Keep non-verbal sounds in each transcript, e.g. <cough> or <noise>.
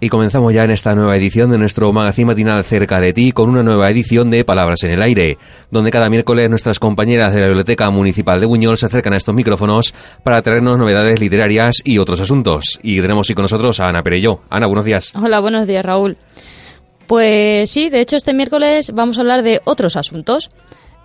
Y comenzamos ya en esta nueva edición de nuestro magazine matinal Cerca de ti con una nueva edición de Palabras en el Aire, donde cada miércoles nuestras compañeras de la Biblioteca Municipal de Buñol se acercan a estos micrófonos para traernos novedades literarias y otros asuntos. Y tenemos hoy con nosotros a Ana Perello. Ana, buenos días. Hola, buenos días, Raúl. Pues sí, de hecho este miércoles vamos a hablar de otros asuntos.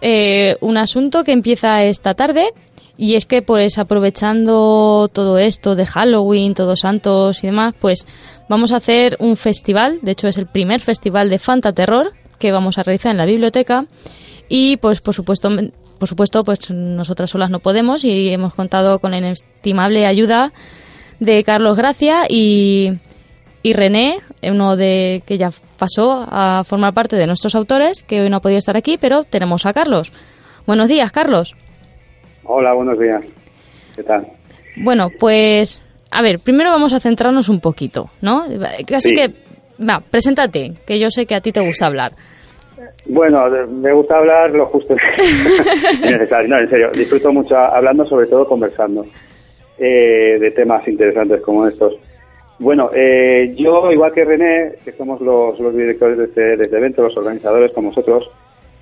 Eh, un asunto que empieza esta tarde y es que, pues, aprovechando todo esto de Halloween, Todos Santos y demás, pues vamos a hacer un festival. De hecho, es el primer festival de Fantaterror que vamos a realizar en la biblioteca. Y, pues, por supuesto, por supuesto, pues nosotras solas no podemos y hemos contado con la inestimable ayuda de Carlos Gracia y, y René, uno de que ya pasó a formar parte de nuestros autores, que hoy no ha podido estar aquí, pero tenemos a Carlos. Buenos días, Carlos. Hola, buenos días. ¿Qué tal? Bueno, pues, a ver, primero vamos a centrarnos un poquito, ¿no? Así que, va, preséntate, que yo sé que a ti te gusta hablar. Bueno, me gusta hablar lo justo <laughs> <laughs> necesario. No, en serio, disfruto mucho hablando, sobre todo conversando eh, de temas interesantes como estos. Bueno, eh, yo, igual que René, que somos los, los directores de este, de este evento, los organizadores como nosotros,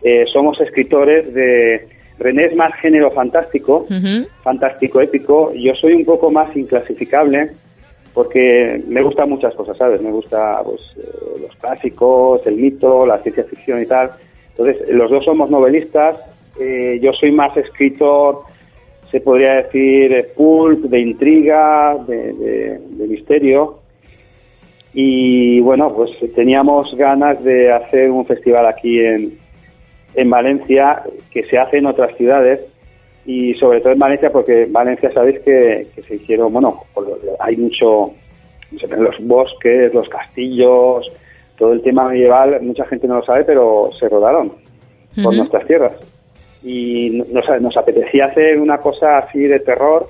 eh, somos escritores de René es más género fantástico, fantástico épico. Yo soy un poco más inclasificable porque me gustan muchas cosas, ¿sabes? Me gusta pues, eh, los clásicos, el mito, la ciencia ficción y tal. Entonces, los dos somos novelistas. Eh, yo soy más escritor, se podría decir, pulp, de intriga, de misterio. Y bueno, pues teníamos ganas de hacer un festival aquí en, en Valencia que se hace en otras ciudades y sobre todo en Valencia porque Valencia sabéis que, se hicieron, bueno, hay mucho, los bosques, los castillos, todo el tema medieval, mucha gente no lo sabe, pero se rodaron por nuestras tierras. Y nos, nos apetecía hacer una cosa así de terror,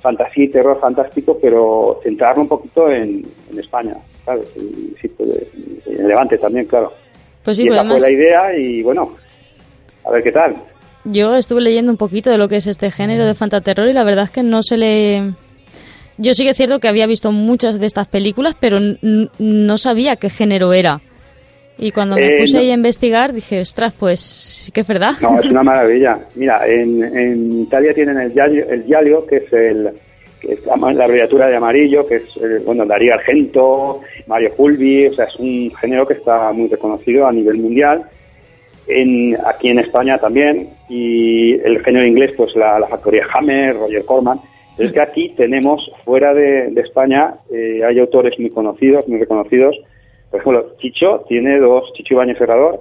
fantasía y terror fantástico, pero centrarlo un poquito en, España, ¿sabes? Y, pues, en Levante también, claro. Pues y esa fue la idea y bueno, a ver qué tal. Yo estuve leyendo un poquito de lo que es este género de fantaterror y la verdad es que no se le... Yo sí que es cierto que había visto muchas de estas películas, pero no sabía qué género era. Y cuando me eh, puse ahí a investigar, dije, ostras, pues sí que es verdad. No, es una <laughs> maravilla. Mira, en, Italia tienen el Giallo, el que es el que es la, abreviatura de amarillo, que es, eh, bueno, Darío Argento, Mario Fulvi, o sea, es un género que está muy reconocido a nivel mundial en, aquí en España también, y el género inglés, pues la, factoría Hammer, Roger Corman. es que aquí tenemos, fuera de, España, eh, hay autores muy conocidos, muy reconocidos. Por ejemplo, Chicho tiene dos, Chicho Ibañez Ferrador,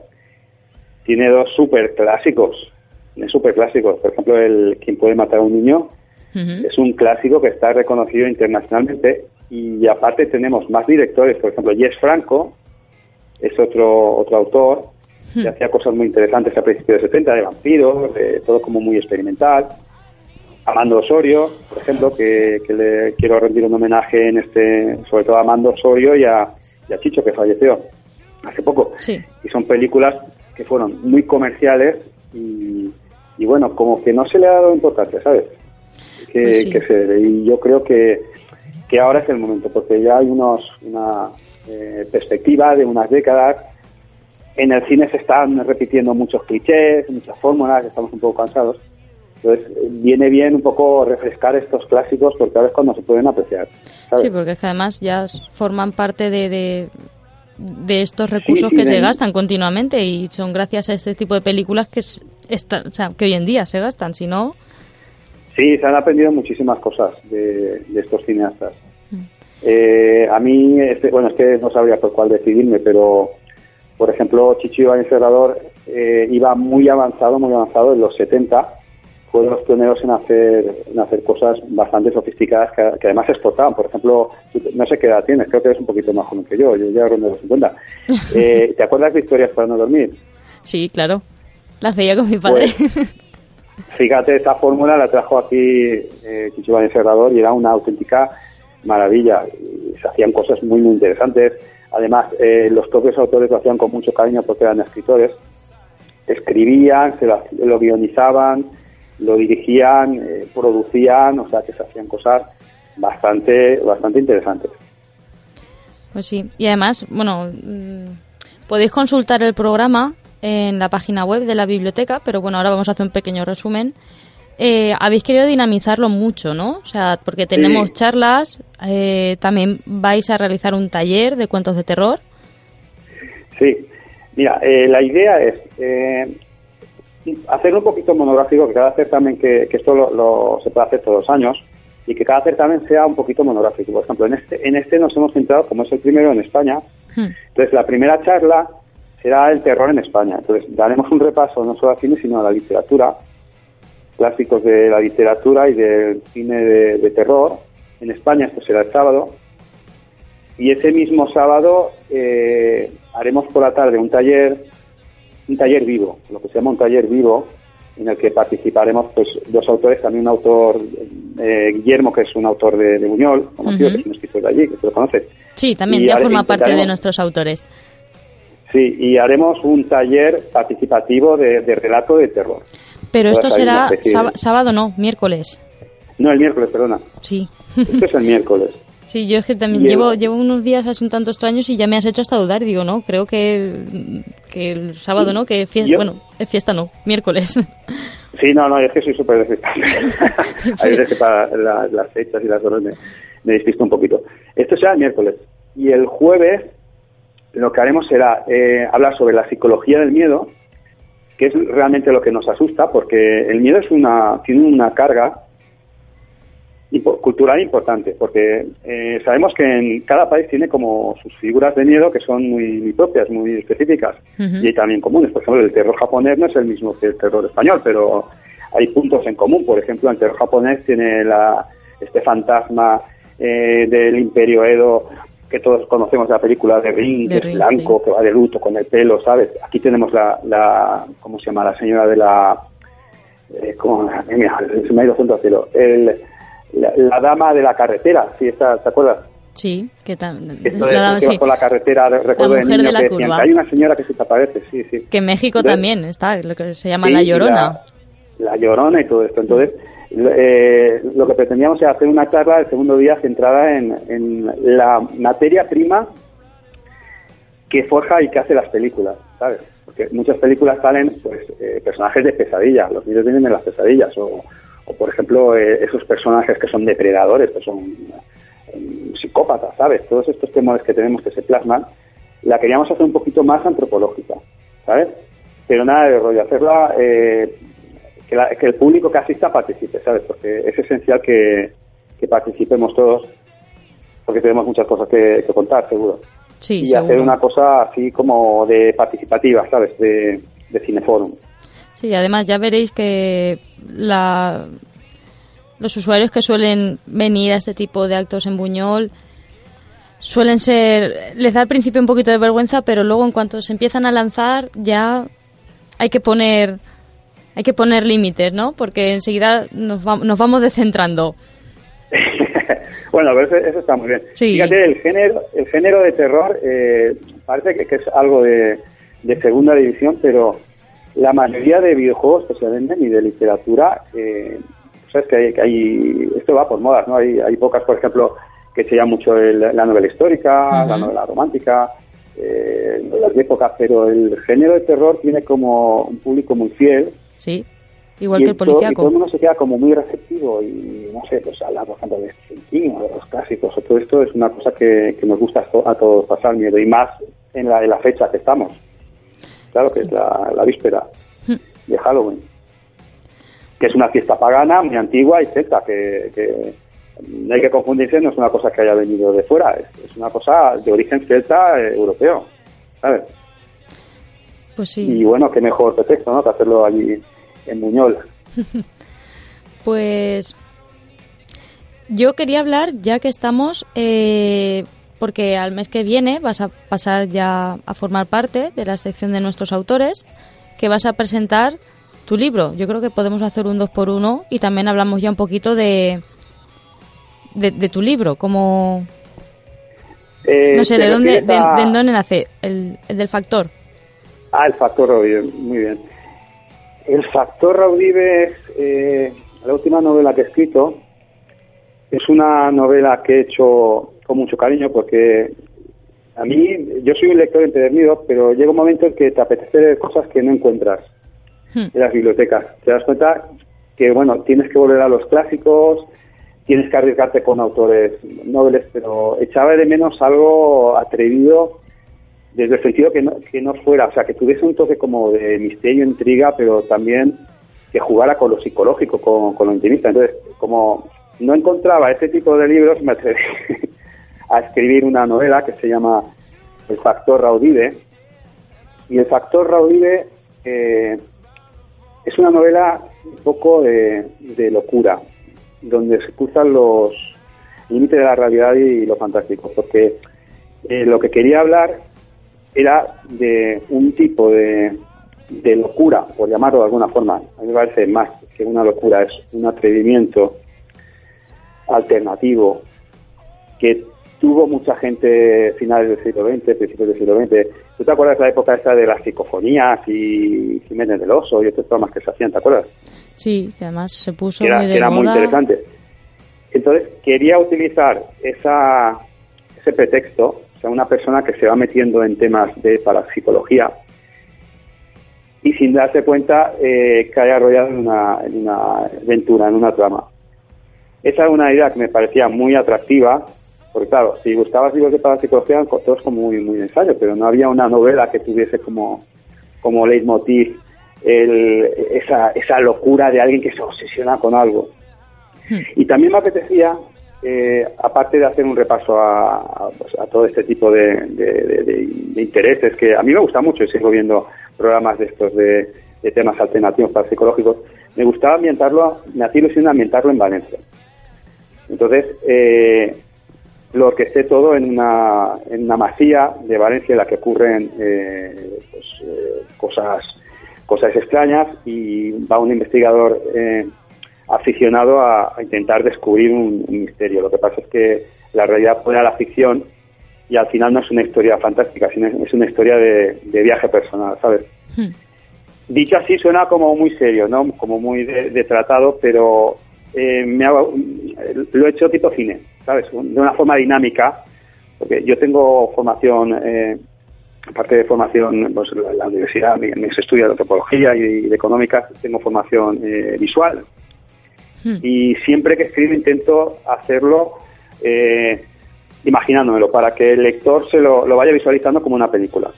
tiene dos super clásicos, super clásicos. Por ejemplo, el Quien puede matar a un niño es un clásico que está reconocido internacionalmente. Y aparte tenemos más directores, por ejemplo, Jess Franco es otro, otro autor que hmm. hacía cosas muy interesantes a principios de 70, de vampiros, de todo como muy experimental. Amando Osorio, por ejemplo, que, le quiero rendir un homenaje en este, sobre todo a Amando Osorio y a, Chicho, que falleció hace poco. Y son películas que fueron muy comerciales y, bueno, como que no se le ha dado importancia, ¿sabes? Que, pues se, y yo creo que, que ahora es el momento, porque ya hay unos, una eh, perspectiva de unas décadas en el cine se están repitiendo muchos clichés, muchas fórmulas, estamos un poco cansados. Entonces, viene bien un poco refrescar estos clásicos porque ahora es cuando se pueden apreciar. Sí, porque es que además ya forman parte de, de, estos recursos que se gastan continuamente y son gracias a este tipo de películas que, es, o sea, que hoy en día se gastan, si no... Sí, se han aprendido muchísimas cosas de, estos cineastas. Mm. Eh, a mí, este, bueno, es que no sabría por cuál decidirme, pero por ejemplo, Chichi Iván Serrador eh, iba muy avanzado, muy avanzado en los 70 fueron los pioneros en hacer, en hacer cosas bastante sofisticadas que, además exportaban. Por ejemplo, no sé qué edad tienes, creo que eres un poquito más joven que yo, yo ya rondo los 50. <laughs> Eh, ¿Te acuerdas de historias para no dormir? Sí, claro. Las veía con mi padre. Pues, fíjate, esta fórmula la trajo aquí eh, Chichibán Serrador y era una auténtica maravilla. Se hacían cosas muy, muy interesantes. Además, eh, los propios autores lo hacían con mucho cariño porque eran escritores. Escribían, se lo guionizaban, lo dirigían, eh, producían, o sea que se hacían cosas bastante, bastante interesantes. Pues sí, y además, bueno, mm, podéis consultar el programa en la página web de la biblioteca, pero bueno, ahora vamos a hacer un pequeño resumen. Eh, habéis querido dinamizarlo mucho, ¿no? O sea, porque tenemos charlas, eh, también vais a realizar un taller de cuentos de terror. Sí, mira, la idea es, hacerlo un poquito monográfico, que cada certamen, que, que esto lo, se puede hacer todos los años, y que cada certamen sea un poquito monográfico. Por ejemplo, en este, en este nos hemos centrado, como es el primero en España, hmm. entonces la primera charla será el terror en España. Entonces daremos un repaso no solo al cine, sino a la literatura, clásicos de la literatura y del cine de, terror en España, esto será el sábado. Y ese mismo sábado eh, haremos por la tarde un taller un taller vivo, lo que se llama un taller vivo, en el que participaremos pues dos autores, también un autor, eh, Guillermo, que es un autor de, Buñol, conocido, que es un escritor de allí, que tú lo conoces. Sí, también ya forma parte de nuestros autores. Sí, y haremos un taller participativo de, relato de terror. Pero esto será sábado, no, miércoles. No, el miércoles, perdona. Sí. Esto es el miércoles. <laughs> Sí, yo es que también llevo, llevo unos días así un tanto extraños y ya me has hecho hasta dudar. Digo, no, creo que, que el sábado no, que fiesta, bueno, es fiesta no, miércoles. Sí, no, no, es que soy súper desestable. <laughs> Hay veces que para las fechas y las horas me, me despisto un poquito. Esto será el miércoles. Y el jueves lo que haremos será eh, hablar sobre la psicología del miedo, que es realmente lo que nos asusta, porque el miedo es una, tiene una carga cultural importante, porque eh, sabemos que en cada país tiene como sus figuras de miedo que son muy, propias, muy específicas y también comunes. Por ejemplo, el terror japonés no es el mismo que el terror español, pero hay puntos en común. Por ejemplo, el terror japonés tiene la, este fantasma eh, del Imperio Edo que todos conocemos la película de Ring, que es blanco, que va de luto con el pelo, ¿sabes? Aquí tenemos la, la ¿cómo se llama? La señora de la... Eh, ¿cómo? Mira, se me ha ido junto al cielo. El la, dama de la carretera, ¿sí está, ¿te acuerdas? Sí, que también. La, sí. por la carretera, recuerdo de niño que decían que hay una señora que se te aparece, sí, sí. Que en México también está, lo que se llama La Llorona. La, Llorona y todo esto. Entonces, eh, lo que pretendíamos era hacer una charla el segundo día centrada en, en la materia prima que forja y que hace las películas, ¿sabes? Porque muchas películas salen, pues, eh, personajes de pesadilla, los niños vienen de las pesadillas, o o por ejemplo eh, esos personajes que son depredadores, que son eh, psicópatas, ¿sabes? Todos estos temores que tenemos que se plasman, la queríamos hacer un poquito más antropológica, ¿sabes? Pero nada de rollo, hacerla eh, que, el público que asista participe, ¿sabes? Porque es esencial que, participemos todos, porque tenemos muchas cosas que, contar, seguro. Sí, y hacer una cosa así como de participativa, ¿sabes? De, de cineforum. Sí, además ya veréis que la, los usuarios que suelen venir a este tipo de actos en Buñol suelen ser, les da al principio un poquito de vergüenza, pero luego en cuanto se empiezan a lanzar ya hay que poner hay que poner límites, ¿no? Porque enseguida nos, nos vamos descentrando. <laughs> bueno, pero eso, está muy bien. Fíjate, el género, el género de terror eh, parece que, es algo de, de segunda división, pero la mayoría de videojuegos que se venden y de literatura, eh, sabes que hay, esto va por modas, ¿no? Hay, hay pocas, por ejemplo, que se llama mucho la novela histórica, la novela romántica, eh, las épocas, pero el género de terror tiene como un público muy fiel. Sí. igual que el policíaco. y todo el mundo se queda como muy receptivo y, no sé, pues hablar, por ejemplo, de Stephen o de los clásicos, o todo esto es una cosa que, que nos gusta a todos pasar miedo, y más en la, en la fecha que estamos. Claro que es la, la víspera hmm. de Halloween. Que es una fiesta pagana, muy antigua y celta, que, que no hay que confundirse, no es una cosa que haya venido de fuera, es, una cosa de origen celta eh, europeo, ¿sabes? Pues sí. Y bueno, qué mejor pretexto, ¿no? Que hacerlo allí en Muñol. <laughs> pues yo quería hablar, ya que estamos, eh, porque al mes que viene vas a pasar ya a formar parte de la sección de nuestros autores, que vas a presentar tu libro. Yo creo que podemos hacer un dos por uno y también hablamos ya un poquito de, de, tu libro, como... Eh, no sé, ¿de dónde, de, dónde nace? El, del factor. Ah, el factor Raudive, muy bien. El factor Raudive es eh, la última novela que he escrito. Es una novela que he hecho con mucho cariño porque a mí, yo soy un lector empedernido, pero llega un momento en que te apetece leer cosas que no encuentras hmm. en las bibliotecas. Te das cuenta que, bueno, tienes que volver a los clásicos, tienes que arriesgarte con autores nobles, pero echaba de menos algo atrevido desde el sentido que no, fuera, o sea, que tuviese un toque como de misterio, intriga, pero también que jugara con lo psicológico, con, lo intimista. Entonces, como no encontraba ese tipo de libros, me atreví <laughs> a escribir una novela que se llama El factor Raudive. Y el factor Raudive eh, es una novela un poco de, de locura, donde se cruzan los límites de la realidad y lo fantástico, porque eh, lo que quería hablar era de un tipo de, de locura, por llamarlo de alguna forma. A mí me parece más que una locura, es un atrevimiento alternativo que tuvo mucha gente finales del siglo XX, principios del siglo XX. ¿Tú te acuerdas de la época esta de las psicofonías y Jiménez del Oso y otros programas que se hacían, ¿te acuerdas? Sí, que además se puso era, muy de era muy interesante. Entonces, quería utilizar esa, ese pretexto, o sea, una persona que se va metiendo en temas de parapsicología y sin darse cuenta eh, cae arrollado en una, en una aventura, en una trama. Esa es una idea que me parecía muy atractiva, porque claro, si gustabas libros de parapsicología, todos como muy, muy ensayo, pero no había una novela que tuviese como, como leitmotiv el, esa, esa locura de alguien que se obsesiona con algo. Hmm. Y también me apetecía, eh, aparte de hacer un repaso a, pues, todo este tipo de, intereses, que a mí me gusta mucho y sigo viendo programas de estos de, temas alternativos para psicológicos, me gustaba ambientarlo, me hacía ilusión ambientarlo en Valencia. Entonces, eh, lo orquesté todo en una, en una masía de Valencia en la que ocurren eh, pues, eh, cosas cosas extrañas y va un investigador eh, aficionado a, intentar descubrir un, misterio. Lo que pasa es que la realidad pone a la ficción y al final no es una historia fantástica, sino es una historia de, viaje personal, ¿sabes? Hmm. Dicho así suena como muy serio, ¿no? Como muy de, tratado, pero eh, me lo he hecho tipo cine, ¿sabes? De una forma dinámica, porque yo tengo formación eh, aparte de formación, pues la, universidad, me, me estudia de antropología y de económicas, tengo formación eh, visual. Hmm. Y siempre que escribo intento hacerlo eh, imaginándomelo, para que el lector se lo, vaya visualizando como una película.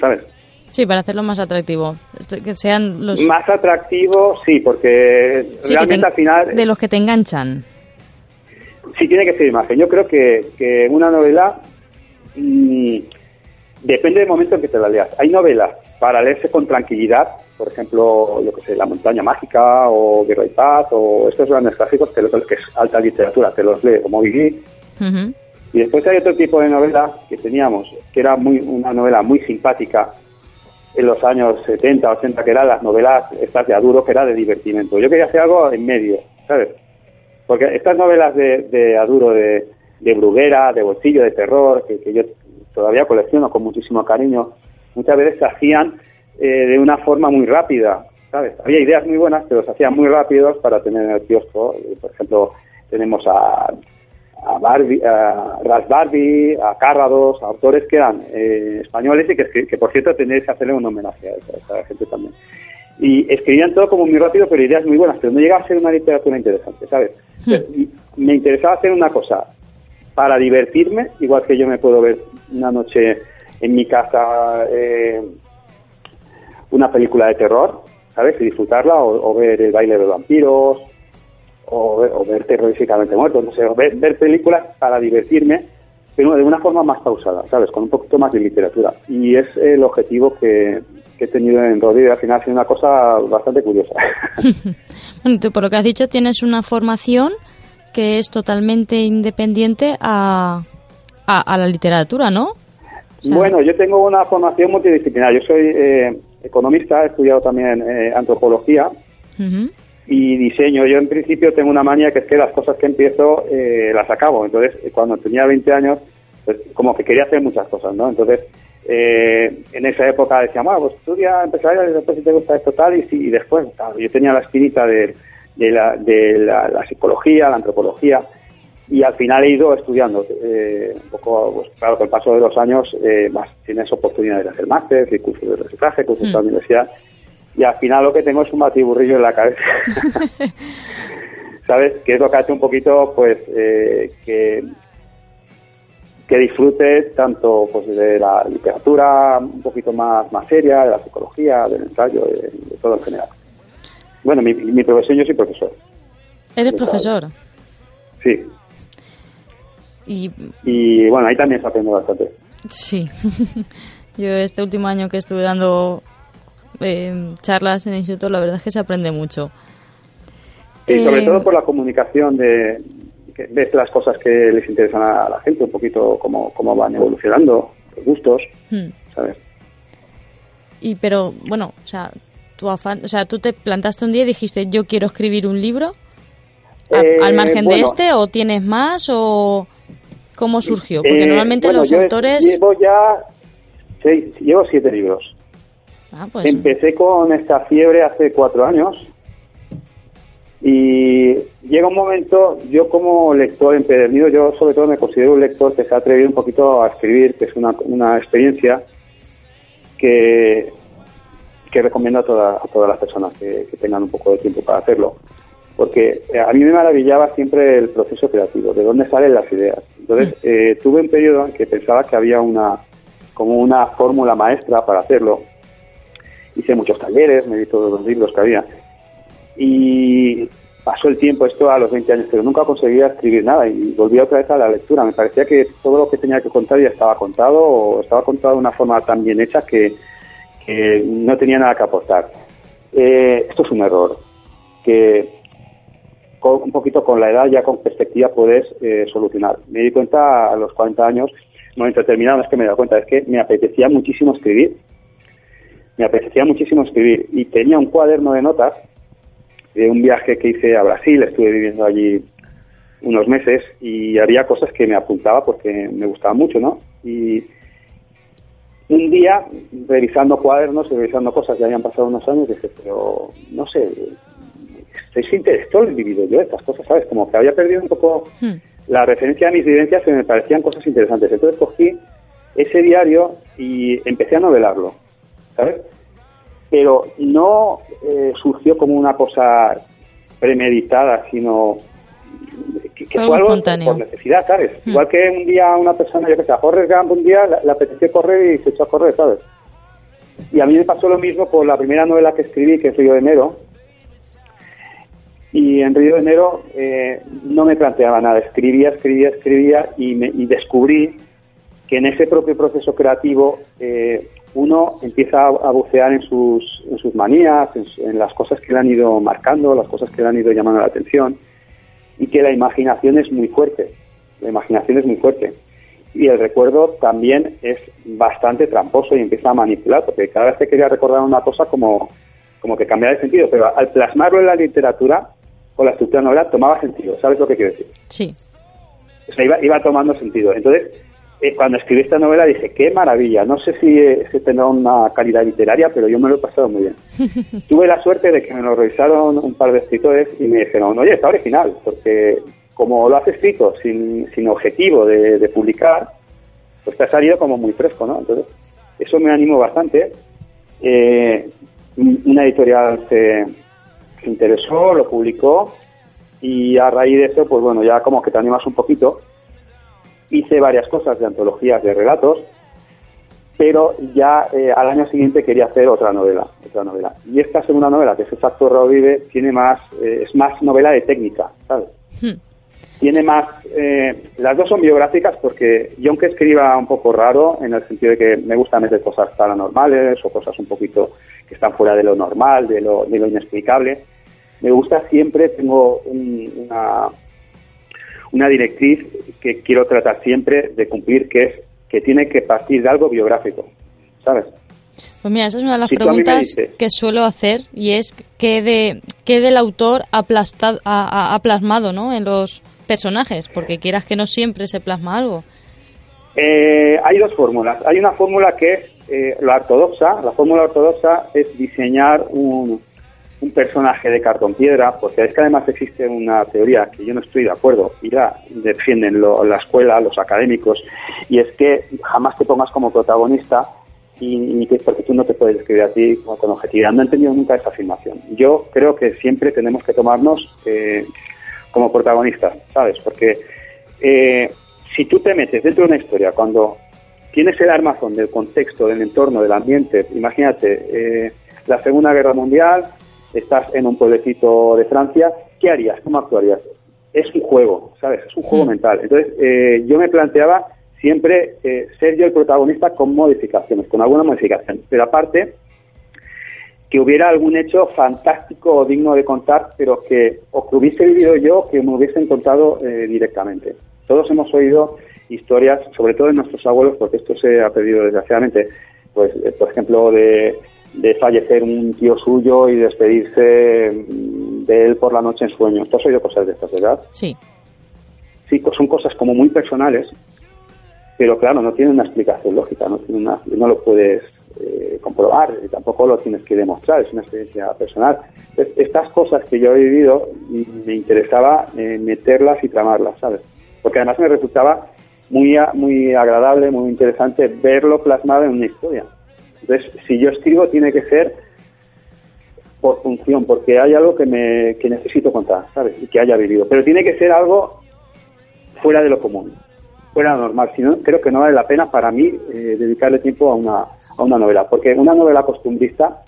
¿Sabes? Sí, para hacerlo más atractivo. Que sean los... Más atractivo, sí, porque realmente al final... De los que te enganchan. Sí, tiene que ser imagen. Yo creo que, que una novela... Mm, Depende del momento en que te la leas. Hay novelas para leerse con tranquilidad, por ejemplo, lo que sé, La montaña mágica o Guerra y Paz o estos grandes clásicos que, que es alta literatura, te los lee como Vivi. Y después hay otro tipo de novela que teníamos, que era muy una novela muy simpática en los años 70, 80, que eran las novelas estas de Aduro, que era de divertimento. Yo quería hacer algo en medio, ¿sabes? Porque estas novelas de, de Aduro, de, de Bruguera, de Bolsillo, de terror, que, que yo todavía colecciono con muchísimo cariño, muchas veces se hacían eh, de una forma muy rápida, ¿sabes? Había ideas muy buenas, pero se hacían muy rápidos para tener en el kiosco. Por ejemplo, tenemos a, a, Barbie, a Ras Barbie, a Cárrados, autores que eran eh, españoles y que, que, por cierto tenéis que hacerle un homenaje a esa, gente también. Y escribían todo como muy rápido, pero ideas muy buenas, pero no llegaba a ser una literatura interesante, ¿sabes? Me interesaba hacer una cosa para divertirme, igual que yo me puedo ver una noche en mi casa eh, una película de terror, ¿sabes? Y disfrutarla, o, ver el baile de los vampiros, o, ver terroríficamente muertos, no sé, ver, ver películas para divertirme, pero de una forma más pausada, ¿sabes? Con un poquito más de literatura. Y es el objetivo que, he tenido en Rodríguez. Al final ha sido una cosa bastante curiosa. <laughs> <laughs> bueno, tú por lo que has dicho tienes una formación que es totalmente independiente a, a, la literatura, ¿no? Bueno, yo tengo una formación multidisciplinar. Yo soy eh, economista, he estudiado también eh, antropología y diseño. Yo en principio tengo una manía que es que las cosas que empiezo eh, las acabo. Entonces, cuando tenía 20 años, pues como que quería hacer muchas cosas, ¿no? Entonces, en esa época decía, bueno, pues estudia empresarial y después si te gusta esto tal y, y después, claro, yo tenía la espinita de de la, de la, psicología, la antropología, y al final he ido estudiando. Eh, un poco, pues, claro, con el paso de los años eh, más tienes oportunidades de hacer máster, y cursos de reciclaje, cursos de la mm. universidad, y al final lo que tengo es un batiburrillo en la cabeza. <laughs> ¿Sabes? Que es lo que hace un poquito, pues, eh, que, que disfrute tanto pues, de la literatura un poquito más, más seria, de la psicología, del ensayo, de todo en general. Bueno, mi, mi profesión, yo soy profesor. ¿Eres profesor? Sí. Y, bueno, ahí también se aprende bastante. Sí. <laughs> yo este último año que estuve dando eh, charlas en el instituto, la verdad es que se aprende mucho. Y sobre eh, todo por la comunicación de, ves las cosas que les interesan a la gente, un poquito cómo, cómo van evolucionando, los gustos, hmm. ¿sabes? Y pero, bueno, o sea, tu afán, o sea, tú te plantaste un día y dijiste, yo quiero escribir un libro, al eh, margen de este, o tienes más, o cómo surgió, porque eh, normalmente los autores... Llevo ya seis, llevo siete libros. Ah, pues... Empecé con esta fiebre hace cuatro años y llega un momento, yo como lector empedernido, yo sobre todo me considero un lector que se ha atrevido un poquito a escribir, que es una, una experiencia que que recomiendo a, todas las personas que, tengan un poco de tiempo para hacerlo. Porque eh, a mí me maravillaba siempre el proceso creativo, de dónde salen las ideas. Entonces, mm. eh, tuve un periodo en que pensaba que había una como una fórmula maestra para hacerlo. Hice muchos talleres, me di todos los libros que había. Y pasó el tiempo, esto a los 20 años, pero nunca conseguía escribir nada y volví otra vez a la lectura. Me parecía que todo lo que tenía que contar ya estaba contado o estaba contado de una forma tan bien hecha que, no tenía nada que aportar. Eh, esto es un error que un poquito con la edad ya con perspectiva puedes eh, solucionar. Me di cuenta a los 40 años, momento determinado, es que me he dado cuenta, es que me apetecía muchísimo escribir. Me apetecía muchísimo escribir y tenía un cuaderno de notas de un viaje que hice a Brasil, estuve viviendo allí unos meses y había cosas que me apuntaba porque me gustaba mucho, ¿no? Y, un día, revisando cuadernos y revisando cosas, ya habían pasado unos años, dije, pero no sé, esto he vivido yo estas cosas, ¿sabes? Como que había perdido un poco hmm. la referencia a mis vivencias que me parecían cosas interesantes. Entonces cogí ese diario y empecé a novelarlo, ¿sabes? Pero no eh, surgió como una cosa premeditada, sino que, fue algo por necesidad, ¿sabes? Hmm. Igual que un día una persona, yo que sé, a Forrest Gump un día le, apeteció correr y se echó a correr, ¿sabes? Y a mí me pasó lo mismo con la primera novela que escribí, que es Río de Enero. Y en Río de Enero eh, no me planteaba nada, escribía, escribía, escribía y, me, y descubrí que en ese propio proceso creativo eh, uno empieza a, bucear en sus, en sus manías, en, las cosas que le han ido marcando, las cosas que le han ido llamando la atención y que la imaginación es muy fuerte. La imaginación es muy fuerte. Y el recuerdo también es bastante tramposo y empieza a manipular, porque cada vez que quería recordar una cosa como, como que cambiaba de sentido, pero al plasmarlo en la literatura o la estructura novela tomaba sentido. ¿Sabes lo que quiero decir? Sí. O sea, iba, iba tomando sentido. Entonces, eh, cuando escribí esta novela dije, qué maravilla, no sé si, eh, tendrá una calidad literaria, pero yo me lo he pasado muy bien. <laughs> Tuve la suerte de que me lo revisaron un par de escritores y me dijeron, oye, está original, porque como lo has escrito sin, sin objetivo de, publicar, pues te ha salido como muy fresco, ¿no? Entonces, eso me animó bastante. Eh, una editorial se, se interesó, lo publicó y a raíz de eso, pues bueno, ya como que te animas un poquito. Hice varias cosas de antologías de relatos, pero ya eh, al año siguiente quería hacer otra novela, otra novela. Y esta segunda novela, que es El Factor Vive, tiene más, eh, es más novela de técnica, ¿sabes? Hmm. Tiene más, eh, las dos son biográficas porque yo aunque escriba un poco raro, en el sentido de que me gusta meter cosas paranormales o cosas un poquito que están fuera de lo normal, de lo, de lo inexplicable, me gusta siempre, tengo una, una directriz que quiero tratar siempre de cumplir, que es que tiene que partir de algo biográfico, ¿sabes? Pues mira, esa es una de las preguntas que suelo hacer y es qué de qué del autor ha, ha, plasmado ¿no? en los personajes, porque quieras que no siempre se plasma algo. Eh, hay dos fórmulas. Hay una fórmula que es eh, la ortodoxa. La fórmula ortodoxa es diseñar un, un personaje de cartón piedra, porque es que además existe una teoría que yo no estoy de acuerdo y la defienden la escuela, los académicos, y es que jamás te pongas como protagonista y, que porque tú no te puedes escribir a ti con objetividad. No he entendido nunca esa afirmación. Yo creo que siempre tenemos que tomarnos eh, como protagonistas, ¿sabes? Porque eh, si tú te metes dentro de una historia cuando tienes el armazón del contexto, del entorno, del ambiente, imagínate, eh, la Segunda Guerra Mundial, estás en un pueblecito de Francia, ¿qué harías? ¿Cómo actuarías? Es un juego, ¿sabes? Es un juego mm. mental. Entonces, eh, yo me planteaba siempre eh, ser yo el protagonista con modificaciones, con alguna modificación. Pero aparte, que hubiera algún hecho fantástico o digno de contar, pero que o que hubiese vivido yo o que me hubiesen contado eh, directamente. Todos hemos oído historias, sobre todo de nuestros abuelos, porque esto se ha perdido desgraciadamente, pues, por ejemplo, de de fallecer un tío suyo y despedirse de él por la noche en sueños. ¿Tú has oído cosas de estas, verdad? Sí. Sí, son cosas como muy personales, pero claro, no tienen una explicación lógica, no, tiene una, no lo puedes eh, comprobar tampoco lo tienes que demostrar, es una experiencia personal. estas cosas que yo he vivido me interesaba eh, meterlas y tramarlas, ¿sabes? Porque además me resultaba muy, muy agradable, muy interesante verlo plasmado en una historia. Entonces, si yo escribo, tiene que ser por función, porque hay algo que, me, que necesito contar, ¿sabes? Y que haya vivido. Pero tiene que ser algo fuera de lo común, fuera de lo normal. Si no, creo que no vale la pena para mí eh, dedicarle tiempo a una, a una novela, porque una novela costumbrista,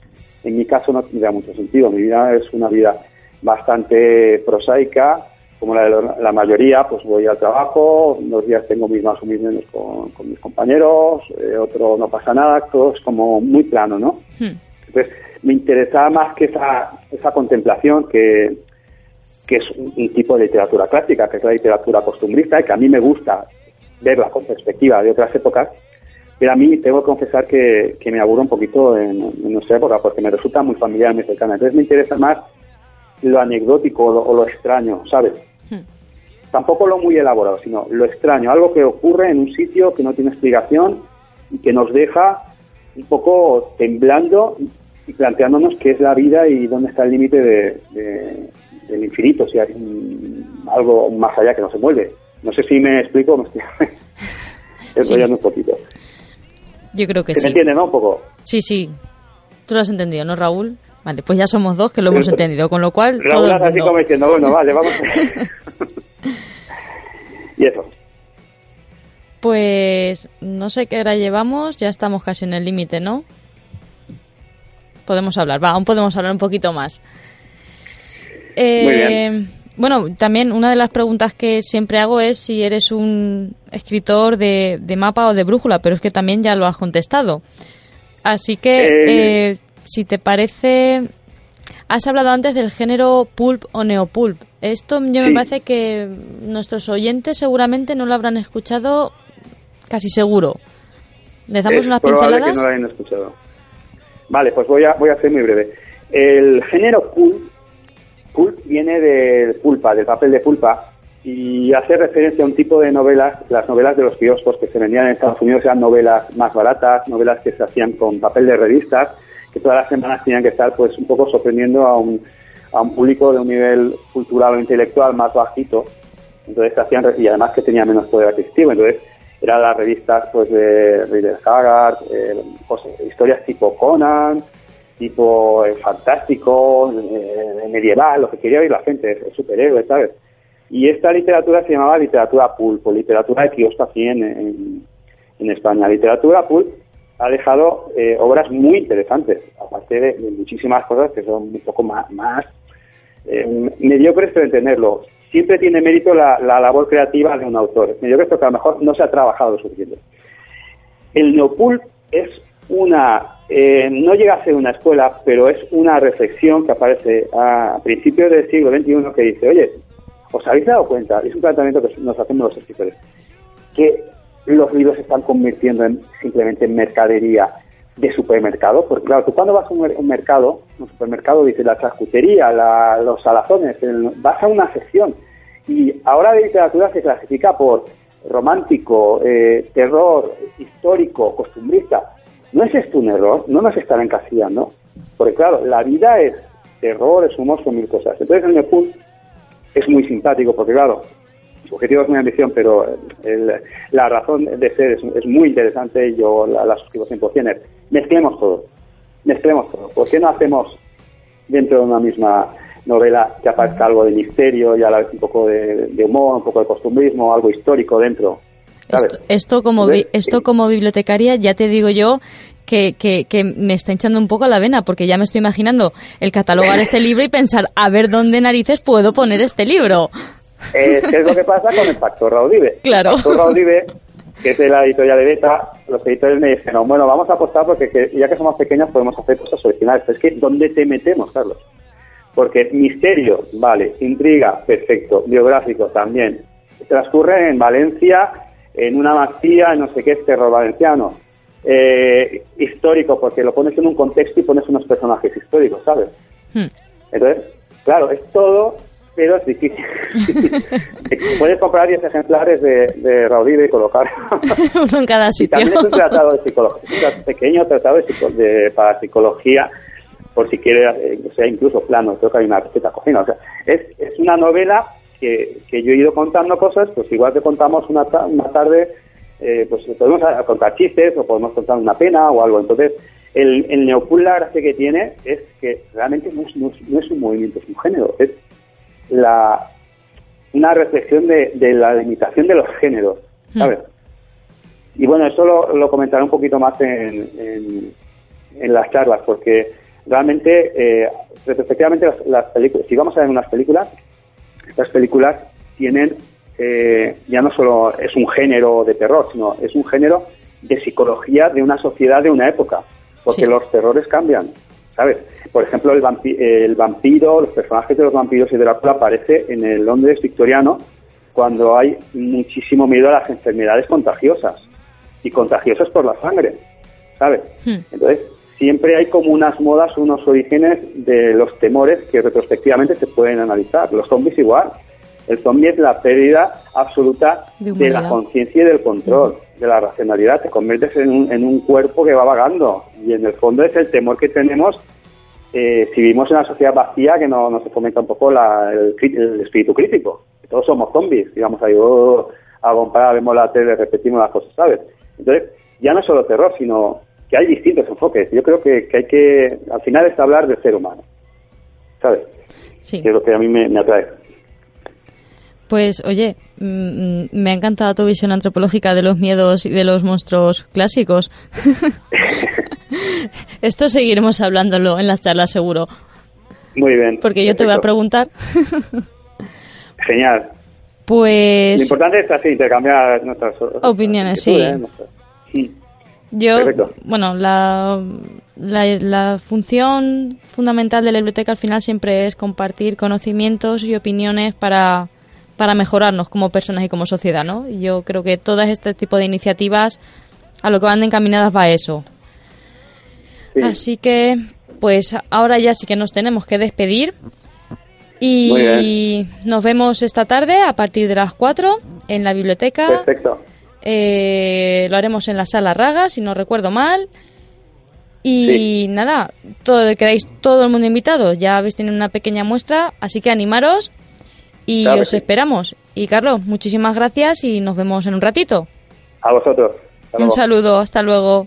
en mi caso, no tendría mucho sentido. Mi vida es una vida bastante prosaica, como la de la mayoría, pues voy al trabajo, unos días tengo mis más o menos con, mis compañeros, eh, otro no pasa nada, todo es como muy plano, ¿no? Hmm. Entonces, me interesaba más que esa, esa contemplación que, que es un, tipo de literatura clásica, que es la literatura costumbrista, y que a mí me gusta verla con perspectiva de otras épocas, pero a mí tengo que confesar que, que me aburro un poquito en, en, nuestra época, porque me resulta muy familiar, muy cercana. Entonces me interesa más lo anecdótico o lo extraño, ¿sabes? tampoco lo muy elaborado, sino lo extraño, algo que ocurre en un sitio que no tiene explicación y que nos deja un poco temblando y planteándonos qué es la vida y dónde está el límite de, del infinito, si hay algo más allá que no se mueve. No sé si me explico, me estoy <laughs> enrollando un poquito. Yo creo que sí. ¿Se entiende, no? Un poco. Sí, sí. Tú lo has entendido, ¿no, Raúl? Vale, pues ya somos dos que lo hemos entendido, con lo cual... Raúl todo así como diciendo, bueno, vale, vamos <laughs> y eso. Pues no sé qué hora llevamos, ya estamos casi en el límite, ¿no? Podemos hablar, va, aún podemos hablar un poquito más. Eh, bueno, también una de las preguntas que siempre hago es si eres un escritor de, mapa o de brújula, pero es que también ya lo has contestado. Así que, eh, eh, si te parece, has hablado antes del género pulp o neopulp. Esto yo me parece que nuestros oyentes seguramente no lo habrán escuchado casi seguro. ¿Les damos unas pinceladas? que no lo hayan escuchado. Vale, pues voy a, voy a ser muy breve. El género pulp, pulp viene del pulpa, del papel de pulpa, y hace referencia a un tipo de novelas, las novelas de los kioscos que se vendían en Estados Unidos eran novelas más baratas, novelas que se hacían con papel de revistas, que todas las semanas tenían que estar pues un poco sorprendiendo a un, a un público de un nivel cultural o intelectual más bajito, entonces hacían, y además que tenía menos poder adquisitivo, entonces eran las revistas pues de Reader Haggard, eh, pues, historias tipo Conan, tipo eh, fantástico, eh, medieval, lo que quería oír la gente, es superhéroe, ¿sabes? Y esta literatura se llamaba literatura pulpo, literatura de kiosk en, en, en España. Literatura pulp ha dejado eh, obras muy interesantes, aparte de, muchísimas cosas que son un poco más, más eh, mediocres de entenderlo. Siempre tiene mérito la, labor creativa de un autor. Mediocres porque a lo mejor no se ha trabajado lo suficiente. El neopulp es una, eh, no llega a ser una escuela, pero es una reflexión que aparece a principios del siglo XXI que dice, oye, ¿os habéis dado cuenta? Es un planteamiento que nos hacemos los escritores, que los libros se están convirtiendo en, simplemente en mercadería de supermercado, porque claro, tú cuando vas a un, mercado, un supermercado, dice la charcutería, los salazones, vas a una sección y ahora la literatura se clasifica por romántico, eh, terror, histórico, costumbrista. ¿No es esto un error? No nos están encasillando. Porque claro, la vida es terror, es humor, son mil cosas. Entonces el Nepun es muy simpático porque claro, su objetivo es muy ambición, pero la razón de ser es, muy interesante y yo la, la suscribo 100%. Mezclemos todo, mezclemos todo. ¿Por qué no hacemos dentro de una misma novela que aparezca algo de misterio y a la vez un poco de, humor, un poco de costumbrismo, algo histórico dentro? Esto, como esto como bibliotecaria ya te digo yo que, que, que, me está hinchando un poco la vena porque ya me estoy imaginando el catalogar este libro y pensar a ver dónde narices puedo poner este libro. Eh, ¿Qué es lo que pasa con el Pacto Raudive? Claro. El Pacto Raudive, que es de la editorial de Beta, los editores me dicen, bueno, vamos a apostar porque ya que somos pequeños podemos hacer cosas originales. Pero es que, ¿dónde te metemos, Carlos? Porque misterio, vale, intriga, perfecto, biográfico también. Transcurre en Valencia, en una masía, en no sé qué es terror valenciano. Eh, histórico, porque lo pones en un contexto y pones unos personajes históricos, ¿sabes? Hmm. Entonces, claro, es todo pero es difícil. <laughs> <laughs> Puedes comprar 10 ejemplares de, de y colocar. <laughs> Uno en cada sitio. también es un tratado de psicología, un pequeño tratado de, para psicología, por si quieres, eh, o sea, incluso plano, creo que hay una receta cocina. O sea, es, es una novela que, que yo he ido contando cosas, pues igual te contamos una, una tarde, eh, pues podemos contar chistes o podemos contar una pena o algo. Entonces, el, el la gracia que tiene es que realmente no es, no es un movimiento, es un género. Es la, una reflexión de, la limitación de los géneros, hmm. ¿sabes? Y bueno, eso lo, comentaré un poquito más en, en, las charlas, porque realmente, eh, retrospectivamente, las, películas, si vamos a ver unas películas, estas películas tienen, eh, ya no solo es un género de terror, sino es un género de psicología de una sociedad de una época, porque los terrores cambian, ¿sabes? Por ejemplo, el, el vampiro, los personajes de los vampiros y de Drácula aparece en el Londres victoriano cuando hay muchísimo miedo a las enfermedades contagiosas y contagiosas por la sangre, ¿sabes? Hmm. Entonces, siempre hay como unas modas, unos orígenes de los temores que retrospectivamente se pueden analizar. Los zombies igual. El zombie es la pérdida absoluta de, la conciencia y del control, de la racionalidad. Te conviertes en un, en un cuerpo que va vagando y en el fondo es el temor que tenemos eh, si vivimos en una sociedad vacía que no, no se fomenta un poco el, espíritu crítico. Todos somos zombies, digamos, ahí oh, a comprar, vemos la tele, repetimos las cosas, ¿sabes? Entonces, ya no es solo terror, sino que hay distintos enfoques. Yo creo que, hay que, al final, es hablar del ser humano, ¿sabes? Sí. Que es lo que a mí me, atrae. Pues oye, mm, mm, me ha encantado tu visión antropológica de los miedos y de los monstruos clásicos. <laughs> Esto seguiremos hablándolo en las charlas seguro. Muy bien. Porque yo te voy a preguntar. <laughs> Genial. Pues... Lo importante es así, intercambiar nuestras opiniones, sí. Yo, bueno, la, la, función fundamental de la biblioteca al final siempre es compartir conocimientos y opiniones para, para mejorarnos como personas y como sociedad, ¿no? Y yo creo que todas este tipo de iniciativas a lo que van encaminadas va a eso, Así que, pues ahora ya sí que nos tenemos que despedir. Y nos vemos esta tarde a partir de las 4 en la biblioteca. Perfecto. Eh, lo haremos en la sala Raga, si no recuerdo mal. Y nada, todo, quedáis todo el mundo invitado. Ya habéis tenido una pequeña muestra, así que animaros y os esperamos. Y Carlos, muchísimas gracias y nos vemos en un ratito. A vosotros. Un saludo, hasta luego.